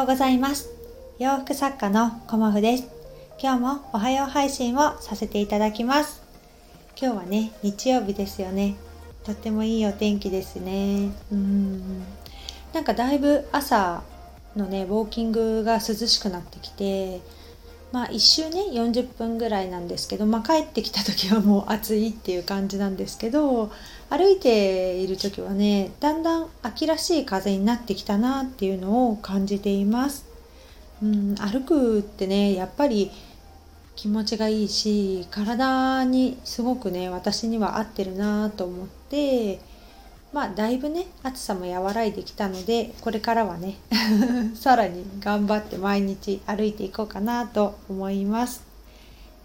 ようございます。洋服作家のコモフです。今日もおはよう配信をさせていただきます。今日はね日曜日ですよね。とってもいいお天気ですね。うん。なんかだいぶ朝のねウォーキングが涼しくなってきてまあ1周ね40分ぐらいなんですけど、まあ、帰ってきた時はもう暑いっていう感じなんですけど歩いている時はねだんだん秋らしい風になってきたなっていうのを感じています。うん、歩くってねやっぱり気持ちがいいし体にすごくね私には合ってるなと思ってまあだいぶね暑さも和らいできたのでこれからはね さらに頑張って毎日歩いていこうかなと思います。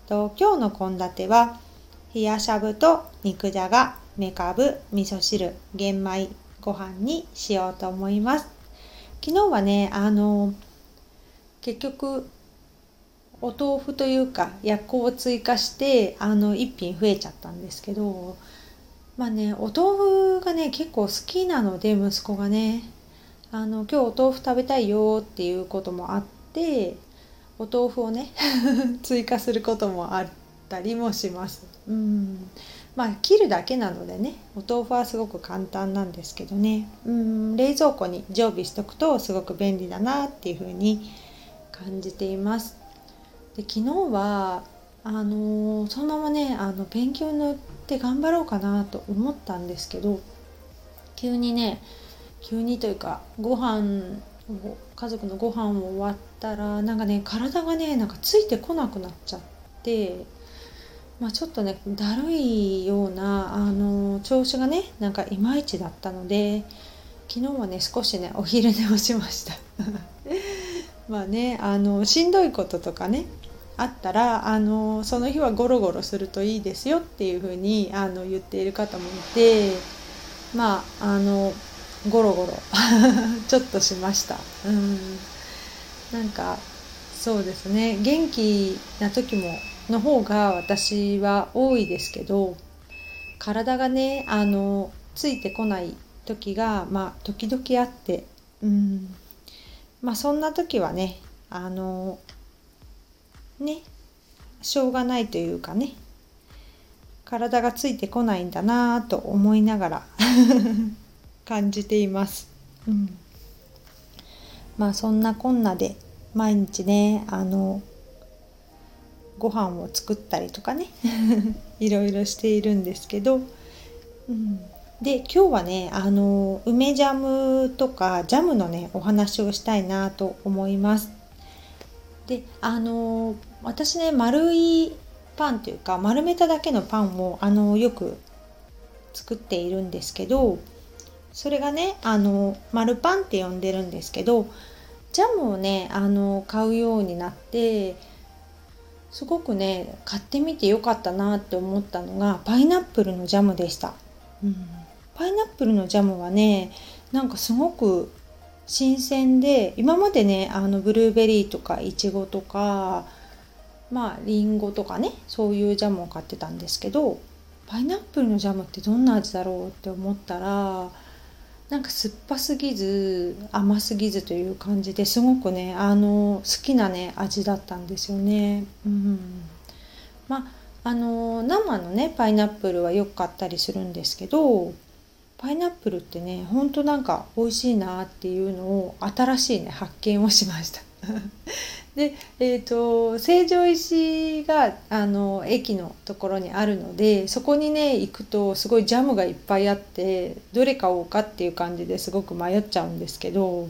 と今日の献立は冷やしゃぶと肉じゃがめかぶ味噌汁玄米ご飯にしようと思います昨日はねあの結局お豆腐というか薬効を追加してあの1品増えちゃったんですけどまあねお豆腐がね結構好きなので息子がねあの今日お豆腐食べたいよっていうこともあってお豆腐をね 追加することもあったりもします。うんまあ切るだけなのでねお豆腐はすごく簡単なんですけどねうん冷蔵庫に常備しとくとすごく便利だなっていうふうに感じています。で昨日はあのー、そのままねあの勉強にって頑張ろうかなと思ったんですけど急にね急にというかご飯を家族のご飯を終わったらなんかね体がねなんかついてこなくなっちゃってまあ、ちょっとねだるいようなあの調子がねなんかいまいちだったので昨日はね少しねお昼寝をしました。まあねあのしんどいこととかねあったらあのその日はゴロゴロするといいですよっていうふうにあの言っている方もいてまああのゴロゴロ ちょっとしました。うん。なんかそうですね。元気な時もの方が私は多いですけど体がねあのついてこない時がまあ時々あってうん。まあそんな時はねあのねしょうがないというかね体がついてこないんだなと思いながら 感じています。うん、まあそんなこんなで毎日ねあのご飯を作ったりとかね いろいろしているんですけど、うん、で今日はねあの梅ジャムとかジャムのねお話をしたいなと思います。であの私ね丸いパンというか丸めただけのパンをあのよく作っているんですけどそれがねあの丸パンって呼んでるんですけどジャムをねあの買うようになってすごくね買ってみてよかったなって思ったのがパイナップルのジャムでした、うん、パイナップルのジャムはねなんかすごく新鮮で今までねあのブルーベリーとかいちごとかまありんごとかねそういうジャムを買ってたんですけどパイナップルのジャムってどんな味だろうって思ったらなんか酸っぱすぎず甘すぎずという感じですごくねあの好きなね味だったんですよね。うん、まああの生のねパイナップルはよく買ったりするんですけどパイナップルってねほんとなんか美味しいなっていうのを新しいね発見をしました。で、えーと、成城石があの駅のところにあるのでそこにね行くとすごいジャムがいっぱいあってどれ買おうかっていう感じですごく迷っちゃうんですけど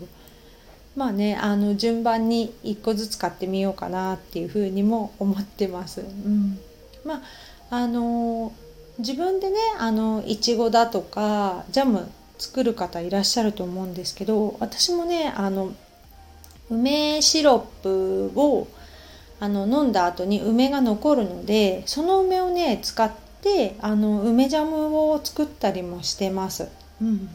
まあねあの順番に1個ずつ買ってみようかなっていうふうにも思ってます。うん、まああの自分でねあのいちごだとかジャム作る方いらっしゃると思うんですけど私もねあの梅シロップをあの飲んだ後に梅が残るのでその梅をね使ってあの梅ジャムを作ったりもしてます。うん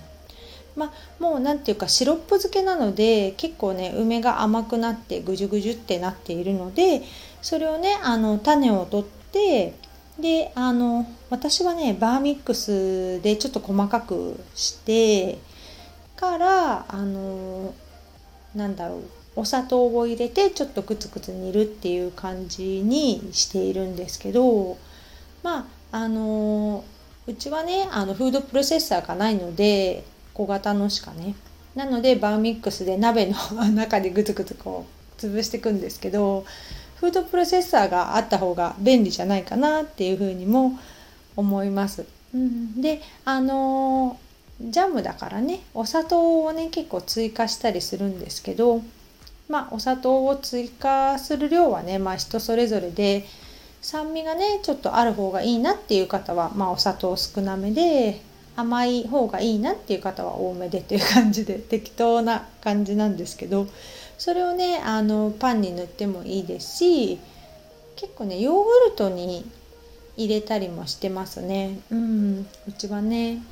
まあ、もう何て言うかシロップ漬けなので結構ね梅が甘くなってぐじゅぐじゅってなっているのでそれをねあの種を取ってであの私はねバーミックスでちょっと細かくしてからあのなんだろうお砂糖を入れてちょっとクツクツ煮るっていう感じにしているんですけどまああのうちはねあのフードプロセッサーがないので小型のしかね。なのでバーミックスで鍋の中でグツグツこう潰していくんですけどフードプロセッサーがあった方が便利じゃないかなっていうふうにも思います。うん、であのジャムだからねお砂糖をね結構追加したりするんですけどまあお砂糖を追加する量はねまあ人それぞれで酸味がねちょっとある方がいいなっていう方はまあお砂糖少なめで甘い方がいいなっていう方は多めでっていう感じで適当な感じなんですけどそれをねあのパンに塗ってもいいですし結構ねヨーグルトに入れたりもしてますね。うんうちはね。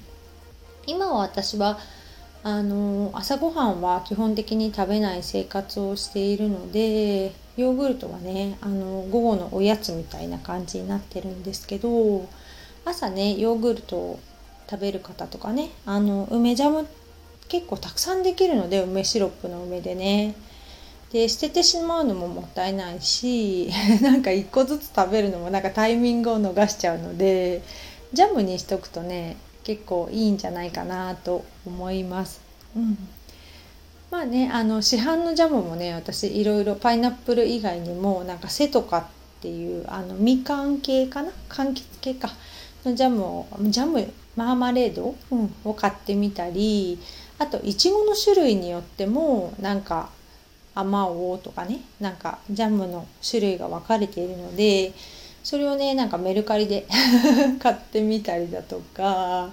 今は私はあの朝ごはんは基本的に食べない生活をしているのでヨーグルトはねあの午後のおやつみたいな感じになってるんですけど朝ねヨーグルトを食べる方とかねあの梅ジャム結構たくさんできるので梅シロップの梅でね。で捨ててしまうのももったいないし なんか1個ずつ食べるのもなんかタイミングを逃しちゃうのでジャムにしとくとね結構いいんじゃないかなと思います。うん、まあねあの市販のジャムもね私いろいろパイナップル以外にもなんかセトカっていうあのみかん系かな？柑橘系か。のジャムをジャムマーマレード、うん、を買ってみたりあといちごの種類によってもなんかあまおうとかねなんかジャムの種類が分かれているのでそれをねなんかメルカリで 買ってみたりだとか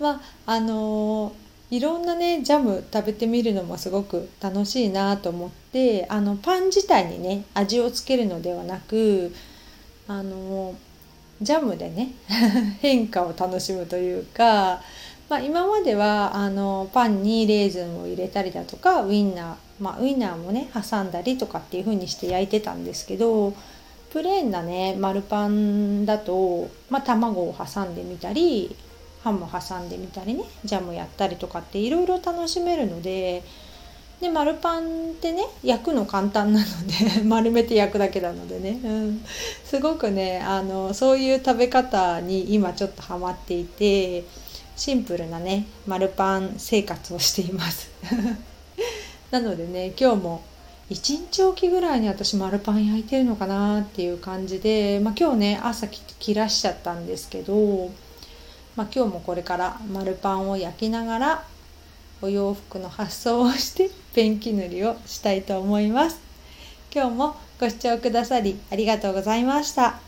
まああのいろんなねジャム食べてみるのもすごく楽しいなと思ってあのパン自体にね味をつけるのではなくあのジャムでね 変化を楽しむというか、まあ、今まではあのパンにレーズンを入れたりだとかウインナーまあ、ウインナーもね挟んだりとかっていう風にして焼いてたんですけどプレーンなね丸パンだと、まあ、卵を挟んでみたりハム挟んでみたりねジャムやったりとかっていろいろ楽しめるのでで丸パンってね焼くの簡単なので 丸めて焼くだけなのでね、うん、すごくねあのそういう食べ方に今ちょっとハマっていてシンプルなね丸パン生活をしています。なのでね今日も1日おきぐらいに私丸パン焼いてるのかなっていう感じで、まあ、今日ね朝切らしちゃったんですけど、まあ、今日もこれから丸パンを焼きながらお洋服の発送をしてペンキ塗りをしたいと思います。今日もご視聴くださりありがとうございました。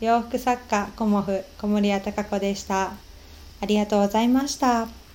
洋服作家コモフ小森屋隆子でした。ありがとうございました。